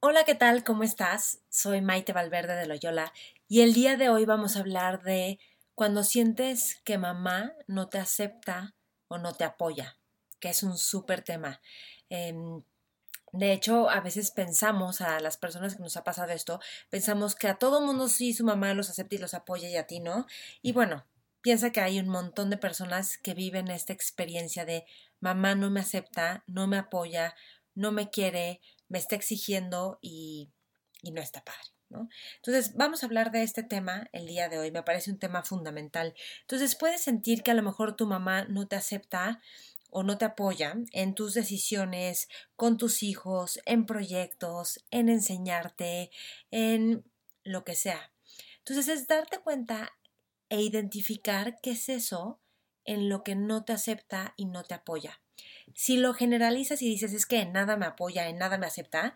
Hola, ¿qué tal? ¿Cómo estás? Soy Maite Valverde de Loyola y el día de hoy vamos a hablar de cuando sientes que mamá no te acepta o no te apoya, que es un súper tema. Em, de hecho, a veces pensamos a las personas que nos ha pasado esto, pensamos que a todo mundo sí su mamá los acepta y los apoya y a ti no. Y bueno, piensa que hay un montón de personas que viven esta experiencia de mamá no me acepta, no me apoya, no me quiere, me está exigiendo y, y no está padre. ¿no? Entonces, vamos a hablar de este tema el día de hoy. Me parece un tema fundamental. Entonces, puedes sentir que a lo mejor tu mamá no te acepta o no te apoya en tus decisiones con tus hijos, en proyectos, en enseñarte, en lo que sea. Entonces, es darte cuenta e identificar qué es eso en lo que no te acepta y no te apoya. Si lo generalizas y dices es que en nada me apoya, en nada me acepta,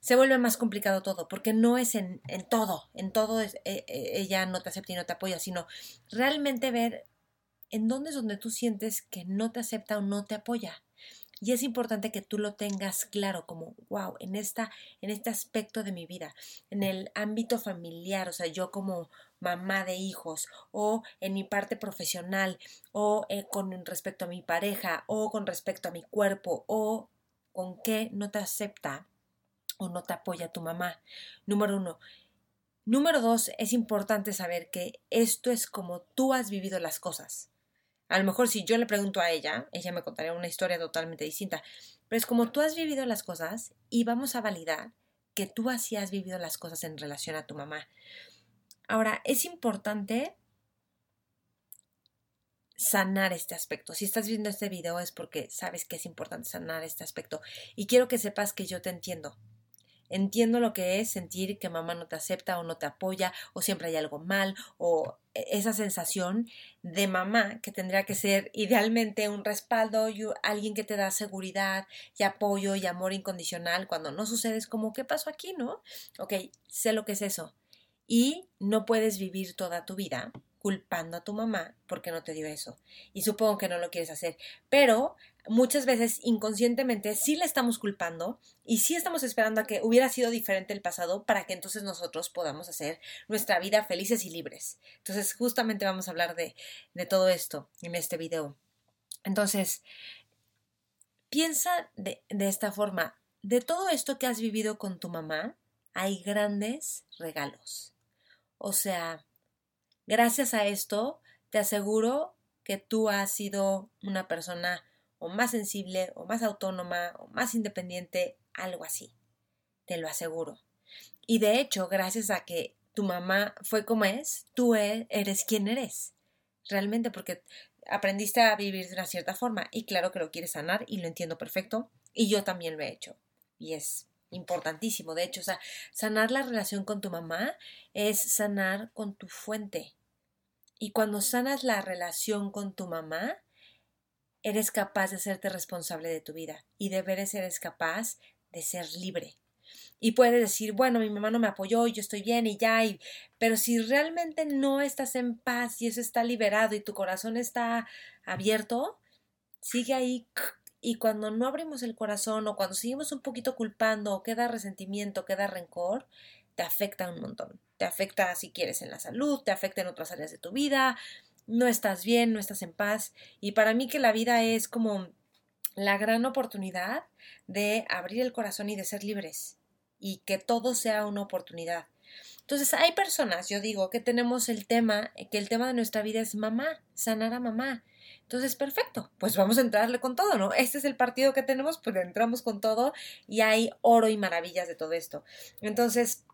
se vuelve más complicado todo, porque no es en, todo, en todo eh, eh, ella no te acepta y no te apoya, sino realmente ver en dónde es donde tú sientes que no te acepta o no te apoya. Y es importante que tú lo tengas claro, como, wow, en, esta, en este aspecto de mi vida, en el ámbito familiar, o sea, yo como mamá de hijos, o en mi parte profesional, o eh, con respecto a mi pareja, o con respecto a mi cuerpo, o con qué no te acepta o no te apoya tu mamá. Número uno. Número dos, es importante saber que esto es como tú has vivido las cosas. A lo mejor si yo le pregunto a ella, ella me contaría una historia totalmente distinta. Pero es como tú has vivido las cosas y vamos a validar que tú así has vivido las cosas en relación a tu mamá. Ahora, es importante sanar este aspecto. Si estás viendo este video es porque sabes que es importante sanar este aspecto. Y quiero que sepas que yo te entiendo. Entiendo lo que es sentir que mamá no te acepta o no te apoya o siempre hay algo mal o e, esa sensación de mamá que tendría que ser idealmente un respaldo y alguien que te da seguridad y apoyo y amor incondicional cuando no sucede es como ¿qué pasó aquí, no? Ok, sé lo que es eso y no puedes vivir toda tu vida culpando a tu mamá porque no te dio eso. Y supongo que no lo quieres hacer. Pero muchas veces inconscientemente sí le estamos culpando y sí estamos esperando a que hubiera sido diferente el pasado para que entonces nosotros podamos hacer nuestra vida felices y libres. Entonces justamente vamos a hablar de, todo esto en este video. Entonces, piensa de esta forma. De todo esto que has vivido con tu mamá, hay grandes regalos. O sea, Gracias a esto, te aseguro que tú has sido una persona o más sensible, o más autónoma, o más independiente, algo así. Te lo aseguro. Y de hecho, gracias a que tu mamá fue como es, tú e, eres quien eres. Realmente porque aprendiste a vivir de una cierta forma y claro que lo quieres sanar y lo entiendo perfecto y yo también lo he hecho. Y es importantísimo. De hecho, o sea, sanar la relación con tu mamá es sanar con tu fuente, y cuando sanas la relación con tu mamá, eres capaz de hacerte responsable de tu vida y de veras eres capaz de ser libre. Y puedes decir, bueno, mi mamá no me apoyó y yo estoy bien y ya, y... pero si realmente no estás en paz y eso está liberado y tu corazón está abierto, sigue ahí y cuando no abrimos el corazón o cuando seguimos un poquito culpando o queda resentimiento, queda rencor, te afecta un montón. Te afecta si quieres en la salud, te afecta en otras áreas de tu vida, no estás bien, no estás en paz. Y para mí que la vida es como la gran oportunidad de abrir el corazón y de ser libres y que todo sea una oportunidad. Entonces hay personas, yo digo, que tenemos el tema, que el tema de nuestra vida es mamá, sanar a mamá. Entonces, perfecto, pues vamos a entrarle con todo, ¿no? Este es el partido que tenemos, pues entramos con todo y hay oro y maravillas de todo esto. Entonces,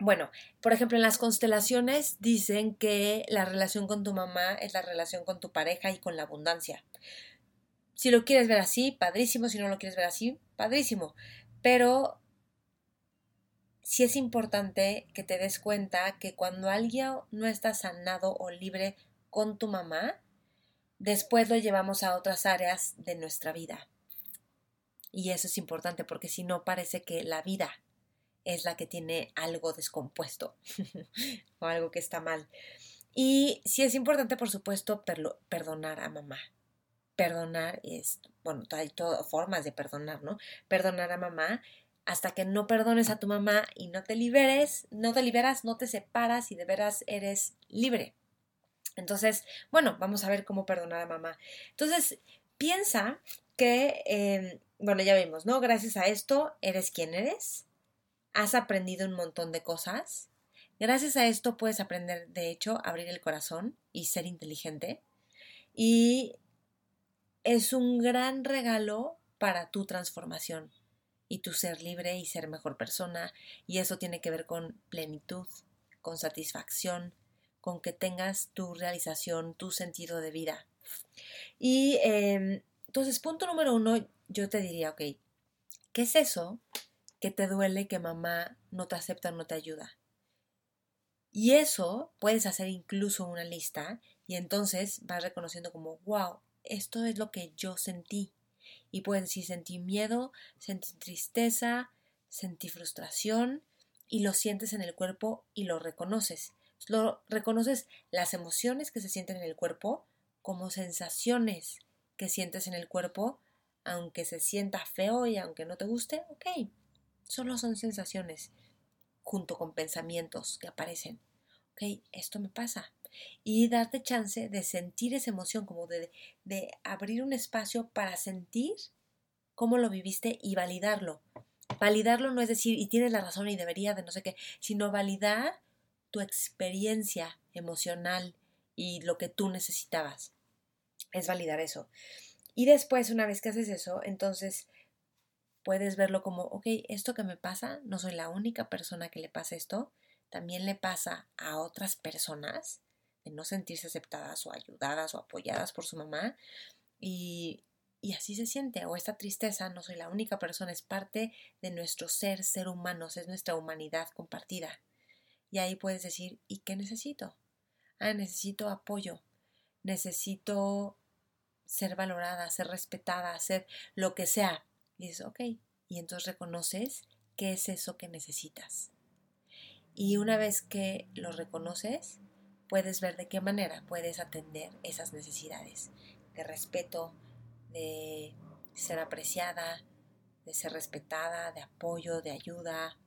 Bueno, por ejemplo, en las constelaciones dicen que la relación con tu mamá es la relación con tu pareja y con la abundancia. Si lo quieres ver así, padrísimo. Si no lo quieres ver así, padrísimo. Pero sí es importante que te des cuenta que cuando alguien no está sanado o libre con tu mamá, después lo llevamos a otras áreas de nuestra vida. Y eso es importante porque si no parece que la vida es la que tiene algo descompuesto o algo que está mal. Y sí es importante, por supuesto, perdonar a mamá. Perdonar es, bueno, hay todas formas de perdonar, ¿no? Perdonar a mamá hasta que no perdones a tu mamá y no te liberes, no te liberas, no te separas y de veras eres libre. Entonces, bueno, vamos a ver cómo perdonar a mamá. Entonces, piensa que, em, bueno, ya vimos, ¿no? Gracias a esto eres quien eres, has aprendido un montón de cosas. Gracias a esto puedes aprender, de hecho, abrir el corazón y ser inteligente. Y es un gran regalo para tu transformación y tu ser libre y ser mejor persona. Y eso tiene que ver con plenitud, con satisfacción, con que tengas tu realización, tu sentido de vida. Y em, entonces, punto número uno, yo te diría, ok, ¿qué es eso que te duele que mamá no te acepta, no te ayuda. Y eso puedes hacer incluso una lista y entonces vas reconociendo como, wow, esto es lo que yo sentí. Y puedes decir, sentí miedo, sentí tristeza, sentí frustración y lo sientes en el cuerpo y lo reconoces. Lo reconoces las emociones que se sienten en el cuerpo como sensaciones que sientes en el cuerpo, aunque se sienta feo y aunque no te guste, ok, Solo son sensaciones junto con pensamientos que aparecen. Ok, esto me pasa. Y darte chance de sentir esa emoción, como de, de abrir un espacio para sentir cómo lo viviste y validarlo. Validarlo no es decir, y tienes la razón y debería de no sé qué, sino validar tu experiencia emocional y lo que tú necesitabas. Es validar eso. Y después, una vez que haces eso, entonces puedes verlo como, ok, esto que me pasa, no soy la única persona que le pasa esto, también le pasa a otras personas de no sentirse aceptadas o ayudadas o apoyadas por su mamá y, y así se siente, o esta tristeza, no soy la única persona, es parte de nuestro ser, ser humanos, es nuestra humanidad compartida. Y ahí puedes decir, ¿y qué necesito? Ah, necesito apoyo, necesito ser valorada, ser respetada, ser lo que sea, y dices, ok, y entonces reconoces qué es eso que necesitas. Y una vez que lo reconoces, puedes ver de qué manera puedes atender esas necesidades de respeto, de ser apreciada, de ser respetada, de apoyo, de ayuda.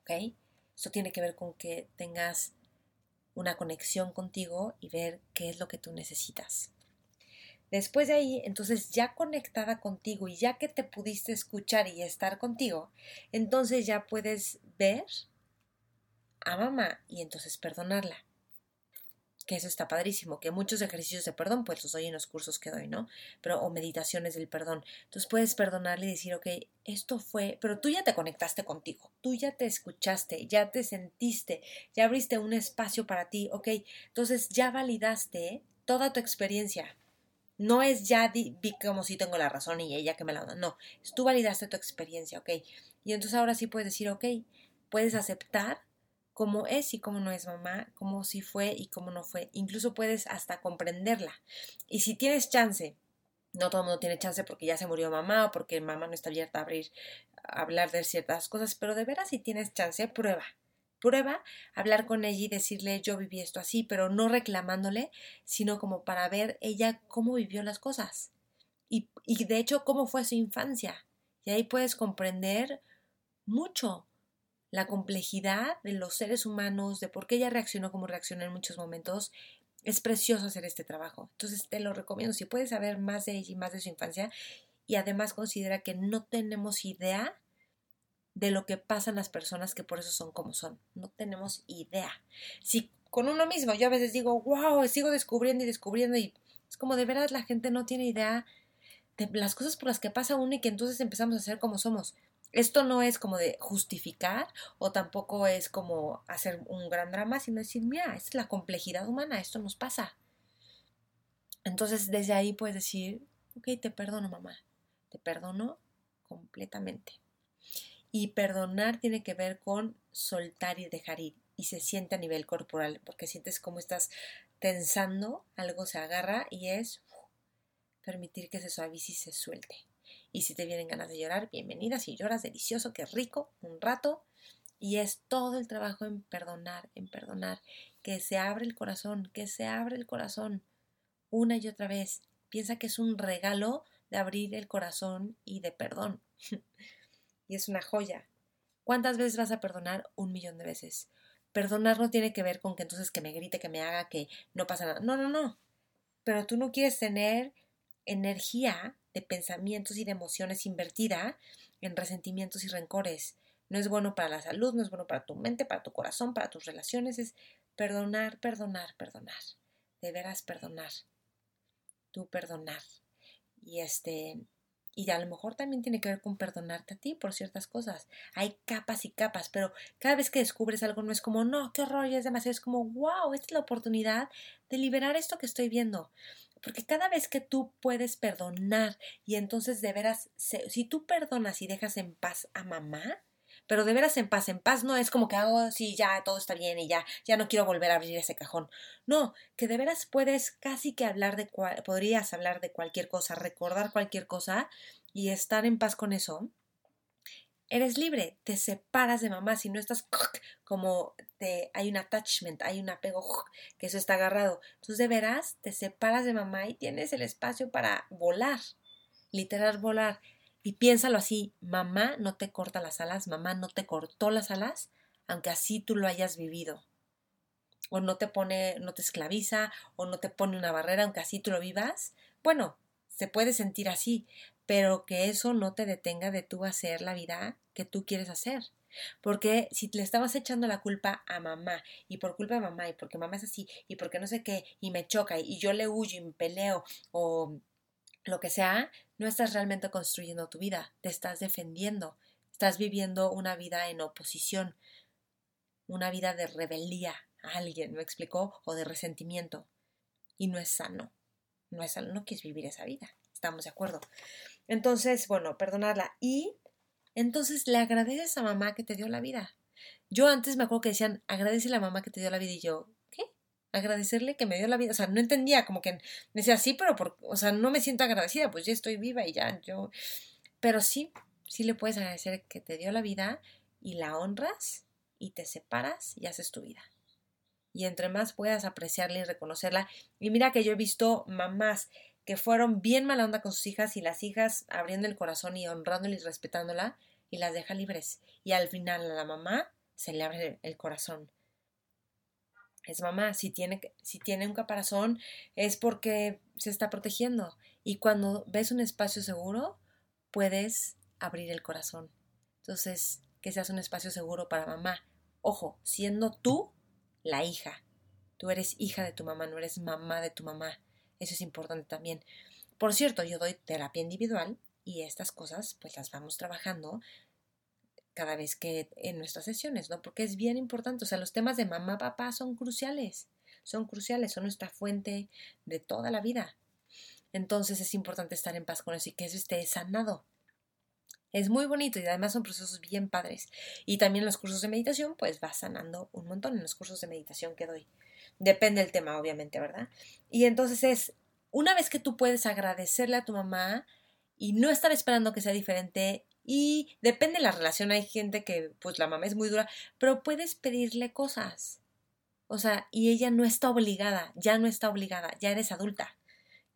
¿Ok? Eso tiene que ver con que tengas una conexión contigo y ver qué es lo que tú necesitas. Después de ahí, entonces ya conectada contigo y ya que te pudiste escuchar y estar contigo, entonces ya puedes ver a mamá y entonces perdonarla. Que eso está padrísimo, que muchos ejercicios de perdón, pues los doy en los cursos que doy, ¿no? Pero, o meditaciones del perdón. Entonces puedes perdonarle y decir, ok, esto fue, pero tú ya te conectaste contigo, tú ya te escuchaste, ya te sentiste, ya abriste un espacio para ti, ok, entonces ya validaste toda tu experiencia, no es ya vi como si tengo la razón y ella que me la da. No, tú validaste tu experiencia, ¿ok? Y entonces ahora sí puedes decir, ok, puedes aceptar cómo es y cómo no es mamá, cómo sí fue y cómo no fue. Incluso puedes hasta comprenderla. Y si tienes chance, no todo el mundo tiene chance porque ya se murió mamá o porque mamá no está abierta a abrir, hablar de ciertas cosas, pero de veras si tienes chance, prueba prueba hablar con ella y decirle yo viví esto así, pero no reclamándole, sino como para ver ella cómo vivió las cosas y, y de hecho cómo fue su infancia. Y ahí puedes comprender mucho la complejidad de los seres humanos, de por qué ella reaccionó como reaccionó en muchos momentos. Es precioso hacer este trabajo. Entonces te lo recomiendo. Si puedes saber más de ella y más de su infancia y además considera que no tenemos idea de lo que pasan las personas que por eso son como son. No tenemos idea. Si con uno mismo yo a veces digo, wow, sigo descubriendo y descubriendo y es como de verdad la gente no tiene idea de las cosas por las que pasa uno y que entonces empezamos a ser como somos. Esto no es como de justificar o tampoco es como hacer un gran drama, sino decir, mira, es la complejidad humana, esto nos pasa. Entonces desde ahí puedes decir, ok, te perdono mamá, te perdono completamente. Y perdonar tiene que ver con soltar y dejar ir. Y se siente a nivel corporal, porque sientes como estás tensando, algo se agarra y es permitir que se suavice y se suelte. Y si te vienen ganas de llorar, bienvenida. Si lloras, delicioso, qué rico, un rato. Y es todo el trabajo en perdonar, en perdonar. Que se abre el corazón, que se abre el corazón una y otra vez. Piensa que es un regalo de abrir el corazón y de perdón. y es una joya. ¿Cuántas veces vas a perdonar? Un millón de veces. Perdonar no tiene que ver con que entonces que me grite, que me haga, que no pasa nada. No, no, no. Pero tú no quieres tener energía de pensamientos y de emociones invertida en resentimientos y rencores. No es bueno para la salud, no es bueno para tu mente, para tu corazón, para tus relaciones. Es perdonar, perdonar, perdonar. De veras perdonar. Tú perdonar. Y este, y a lo mejor también tiene que ver con perdonarte a ti por ciertas cosas. Hay capas y capas, pero cada vez que descubres algo no es como, no, qué ya es demasiado, es como, wow, esta es la oportunidad de liberar esto que estoy viendo. Porque cada vez que tú puedes perdonar y entonces de veras, si tú perdonas y dejas en paz a mamá, pero de veras en paz, en paz no es como que hago, oh, sí, ya todo está bien y ya, ya no quiero volver a abrir ese cajón. No, que de veras puedes casi que hablar de, podrías hablar de cualquier cosa, recordar cualquier cosa y estar en paz con eso. Eres libre, te separas de mamá, si no estás como te, hay un attachment, hay un apego que eso está agarrado. Entonces de veras te separas de mamá y tienes el espacio para volar, literal volar. Y piénsalo así, mamá no te corta las alas, mamá no te cortó las alas, aunque así tú lo hayas vivido. O no te pone, no te esclaviza, o no te pone una barrera, aunque así tú lo vivas. Bueno, se puede sentir así, pero que eso no te detenga de tú hacer la vida que tú quieres hacer. Porque si le estabas echando la culpa a mamá, y por culpa de mamá, y porque mamá es así, y porque no sé qué, y me choca, y yo le huyo y me peleo, o lo que sea, no estás realmente construyendo tu vida, te estás defendiendo, estás viviendo una vida en oposición, una vida de rebeldía a alguien, ¿me explicó? O de resentimiento. Y no es sano, no es sano, no quieres vivir esa vida, estamos de acuerdo. Entonces, bueno, perdonarla. Y entonces le agradeces a mamá que te dio la vida. Yo antes me acuerdo que decían, agradece a la mamá que te dio la vida y yo, agradecerle que me dio la vida. O sea, no entendía, como que me decía, sí, pero por, o sea, no me siento agradecida, pues ya estoy viva y ya, yo. Pero sí, sí le puedes agradecer que te dio la vida y la honras y te separas y haces tu vida. Y entre más puedas apreciarla y reconocerla. Y mira que yo he visto mamás que fueron bien mala onda con sus hijas y las hijas abriendo el corazón y honrándola y respetándola y las deja libres. Y al final a la mamá se le abre el corazón es mamá, si tiene, si tiene un caparazón es porque se está protegiendo. Y cuando ves un espacio seguro, puedes abrir el corazón. Entonces, que seas un espacio seguro para mamá. Ojo, siendo tú la hija. Tú eres hija de tu mamá, no eres mamá de tu mamá. Eso es importante también. Por cierto, yo doy terapia individual y estas cosas pues las vamos trabajando cada vez que en nuestras sesiones, ¿no? Porque es bien importante, o sea, los temas de mamá, papá son cruciales, son cruciales, son nuestra fuente de toda la vida. Entonces es importante estar en paz con eso y que eso esté sanado. Es muy bonito y además son procesos bien padres. Y también los cursos de meditación, pues va sanando un montón en los cursos de meditación que doy. Depende del tema, obviamente, ¿verdad? Y entonces es, una vez que tú puedes agradecerle a tu mamá y no estar esperando que sea diferente y depende de la relación, hay gente que pues la mamá es muy dura, pero puedes pedirle cosas. O sea, y ella no está obligada, ya no está obligada, ya eres adulta.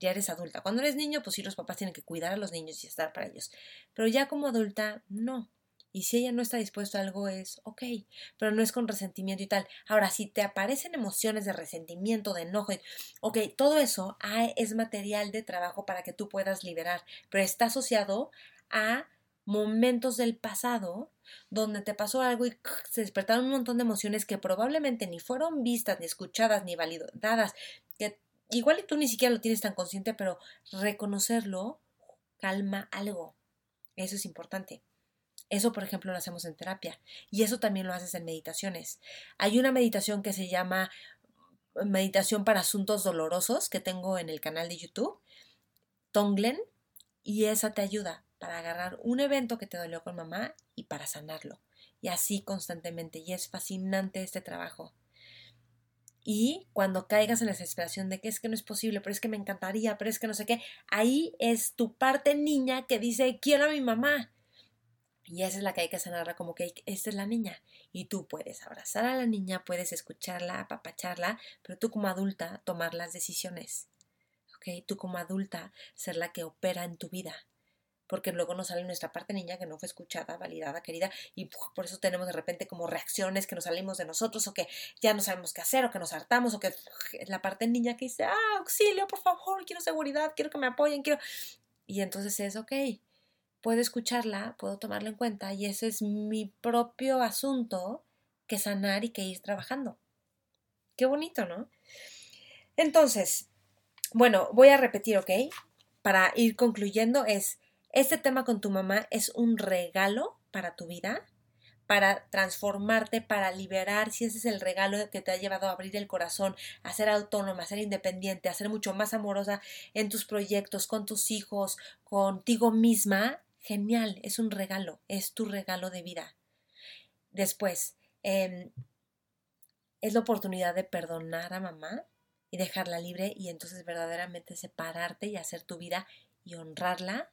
Ya eres adulta. Cuando eres niño, pues sí, los papás tienen que cuidar a los niños y estar para ellos. Pero ya como adulta, no. Y si ella no está dispuesta a algo, es ok, pero no es con resentimiento y tal. Ahora, si te aparecen emociones de resentimiento, de enojo, ok, todo eso ah, es material de trabajo para que tú puedas liberar, pero está asociado a momentos del pasado donde te pasó algo y se despertaron un montón de emociones que probablemente ni fueron vistas, ni escuchadas, ni validadas, que igual tú ni siquiera lo tienes tan consciente, pero reconocerlo calma algo. Eso es importante. Eso, por ejemplo, lo hacemos en terapia y eso también lo haces en meditaciones. Hay una meditación que se llama meditación para asuntos dolorosos que tengo en el canal de YouTube, Tonglen, y esa te ayuda para agarrar un evento que te dolió con mamá y para sanarlo. Y así constantemente. Y es fascinante este trabajo. Y cuando caigas en la desesperación de que es que no es posible, pero es que me encantaría, pero es que no sé qué, ahí es tu parte niña que dice quiero a mi mamá. Y esa es la que hay que sanarla como que esta es la niña. Y tú puedes abrazar a la niña, puedes escucharla, apapacharla, pero tú como adulta tomar las decisiones. ¿Ok? Tú como adulta ser la que opera en tu vida porque luego nos sale nuestra parte niña que no fue escuchada, validada, querida, y por eso tenemos de repente como reacciones que nos salimos de nosotros o que ya no sabemos qué hacer o que nos hartamos o que la parte niña que dice, ah, auxilio, por favor, quiero seguridad, quiero que me apoyen, quiero... Y entonces es, ok, puedo escucarla, puedo tomarla en cuenta y ese es mi propio asunto que sanar y que ir trabajando. Qué bonito, ¿no? Entonces, bueno, voy a repetir, ¿ok? Para ir concluyendo es, este tema con tu mamá es un regalo para tu vida, para transformarte, para liberar, si ese es el regalo que te ha llevado a abrir el corazón, a ser autónoma, a ser independiente, a ser mucho más amorosa en tus proyectos, con tus hijos, contigo misma, genial, es un regalo, es tu regalo de vida. Después, em, es la oportunidad de perdonar a mamá y dejarla libre y entonces verdaderamente separarte y hacer tu vida y honrarla.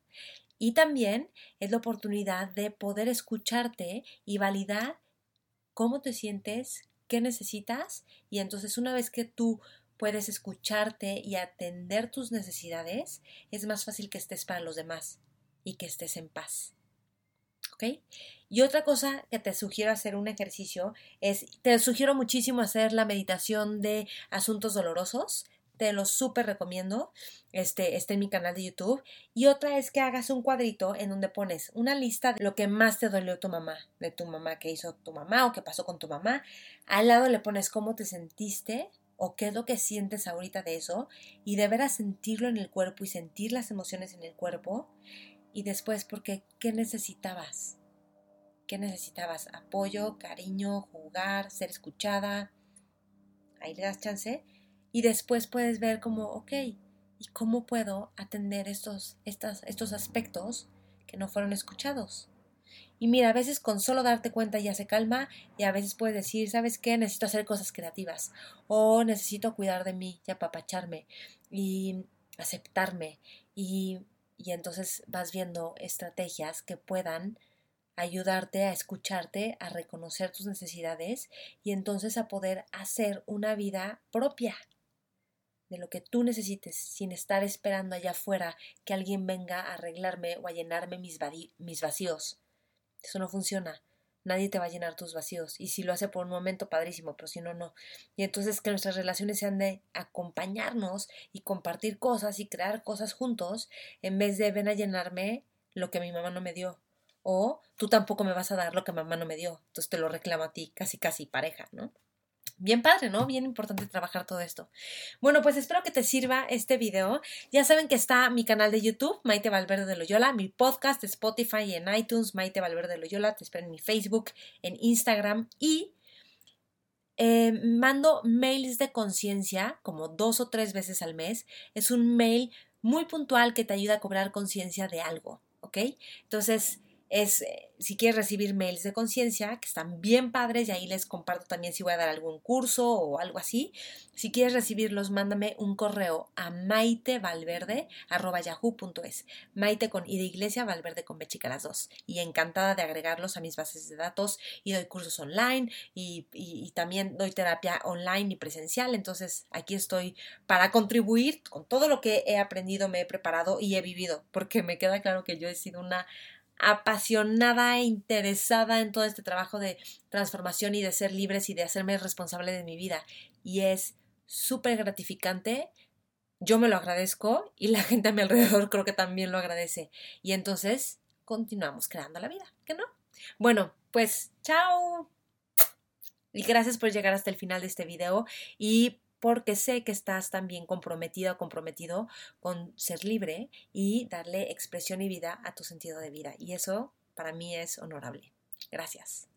Y también es la oportunidad de poder escucharte y validar cómo te sientes, qué necesitas. Y entonces una vez que tú puedes escucharte y atender tus necesidades, es más fácil que estés para los demás y que estés en paz. ¿Ok? Y otra cosa que te sugiero hacer un ejercicio es, te sugiero muchísimo hacer la meditación de asuntos dolorosos te lo súper recomiendo. Este, está en mi canal de YouTube. Y otra es que hagas un cuadrito en donde pones una lista de lo que más te dolió tu mamá, de tu mamá, que hizo tu mamá o qué pasó con tu mamá. Al lado le pones cómo te sentiste o qué es lo que sientes ahorita de eso y deberás sentirlo en el cuerpo y sentir las emociones en el cuerpo. Y después, porque ¿qué necesitabas? ¿Qué necesitabas? Apoyo, cariño, jugar, ser escuchada. Ahí le das chance y después puedes ver como, ok, ¿y cómo puedo atender estos, estas, estos aspectos que no fueron escuchados? Y mira, a veces con solo darte cuenta ya se calma y a veces puedes decir, ¿sabes qué? Necesito hacer cosas creativas o necesito cuidar de mí y apapacharme y aceptarme y, y entonces vas viendo estrategias que puedan ayudarte a escucharte, a reconocer tus necesidades y entonces a poder hacer una vida propia de lo que tú necesites sin estar esperando allá afuera que alguien venga a arreglarme o a llenarme mis, mis vacíos. Eso no funciona. Nadie te va a llenar tus vacíos. Y si lo hace por un momento, padrísimo, pero si no, no. Y entonces que nuestras relaciones sean de acompañarnos y compartir cosas y crear cosas juntos, en vez de ven a llenarme lo que mi mamá no me dio. O tú tampoco me vas a dar lo que mamá no me dio. Entonces te lo reclamo a ti, casi casi pareja, ¿no? Bien padre, ¿no? Bien importante trabajar todo esto. Bueno, pues espero que te sirva este video. Ya saben que está mi canal de YouTube, Maite Valverde de Loyola, mi podcast de Spotify y en iTunes, Maite Valverde de Loyola. Te espero en mi Facebook, en Instagram y eh, mando mails de conciencia como dos o tres veces al mes. Es un mail muy puntual que te ayuda a cobrar conciencia de algo, ¿ok? Entonces, es eh, si quieres recibir mails de conciencia, que están bien padres, y ahí les comparto también si voy a dar algún curso o algo así. Si quieres recibirlos, mándame un correo a maitevalverde.yahoo.es. Maite con I de iglesia, Valverde con B las dos. Y encantada de agregarlos a mis bases de datos y doy cursos online y, y también doy terapia online y presencial. Entonces aquí estoy para contribuir con todo lo que he aprendido, me he preparado y he vivido, porque me queda claro que yo he sido una apasionada e interesada en todo este trabajo de transformación y de ser libres y de hacerme responsable de mi vida. Y es súper gratificante. Yo me lo agradezco y la gente a mi alrededor creo que también lo agradece. Y entonces continuamos creando la vida, ¿que no? Bueno, pues chao. Y gracias por llegar hasta el final de este video y porque sé que estás también comprometida o comprometido con ser libre y darle expresión y vida a tu sentido de vida. Y eso para mí es honorable. Gracias.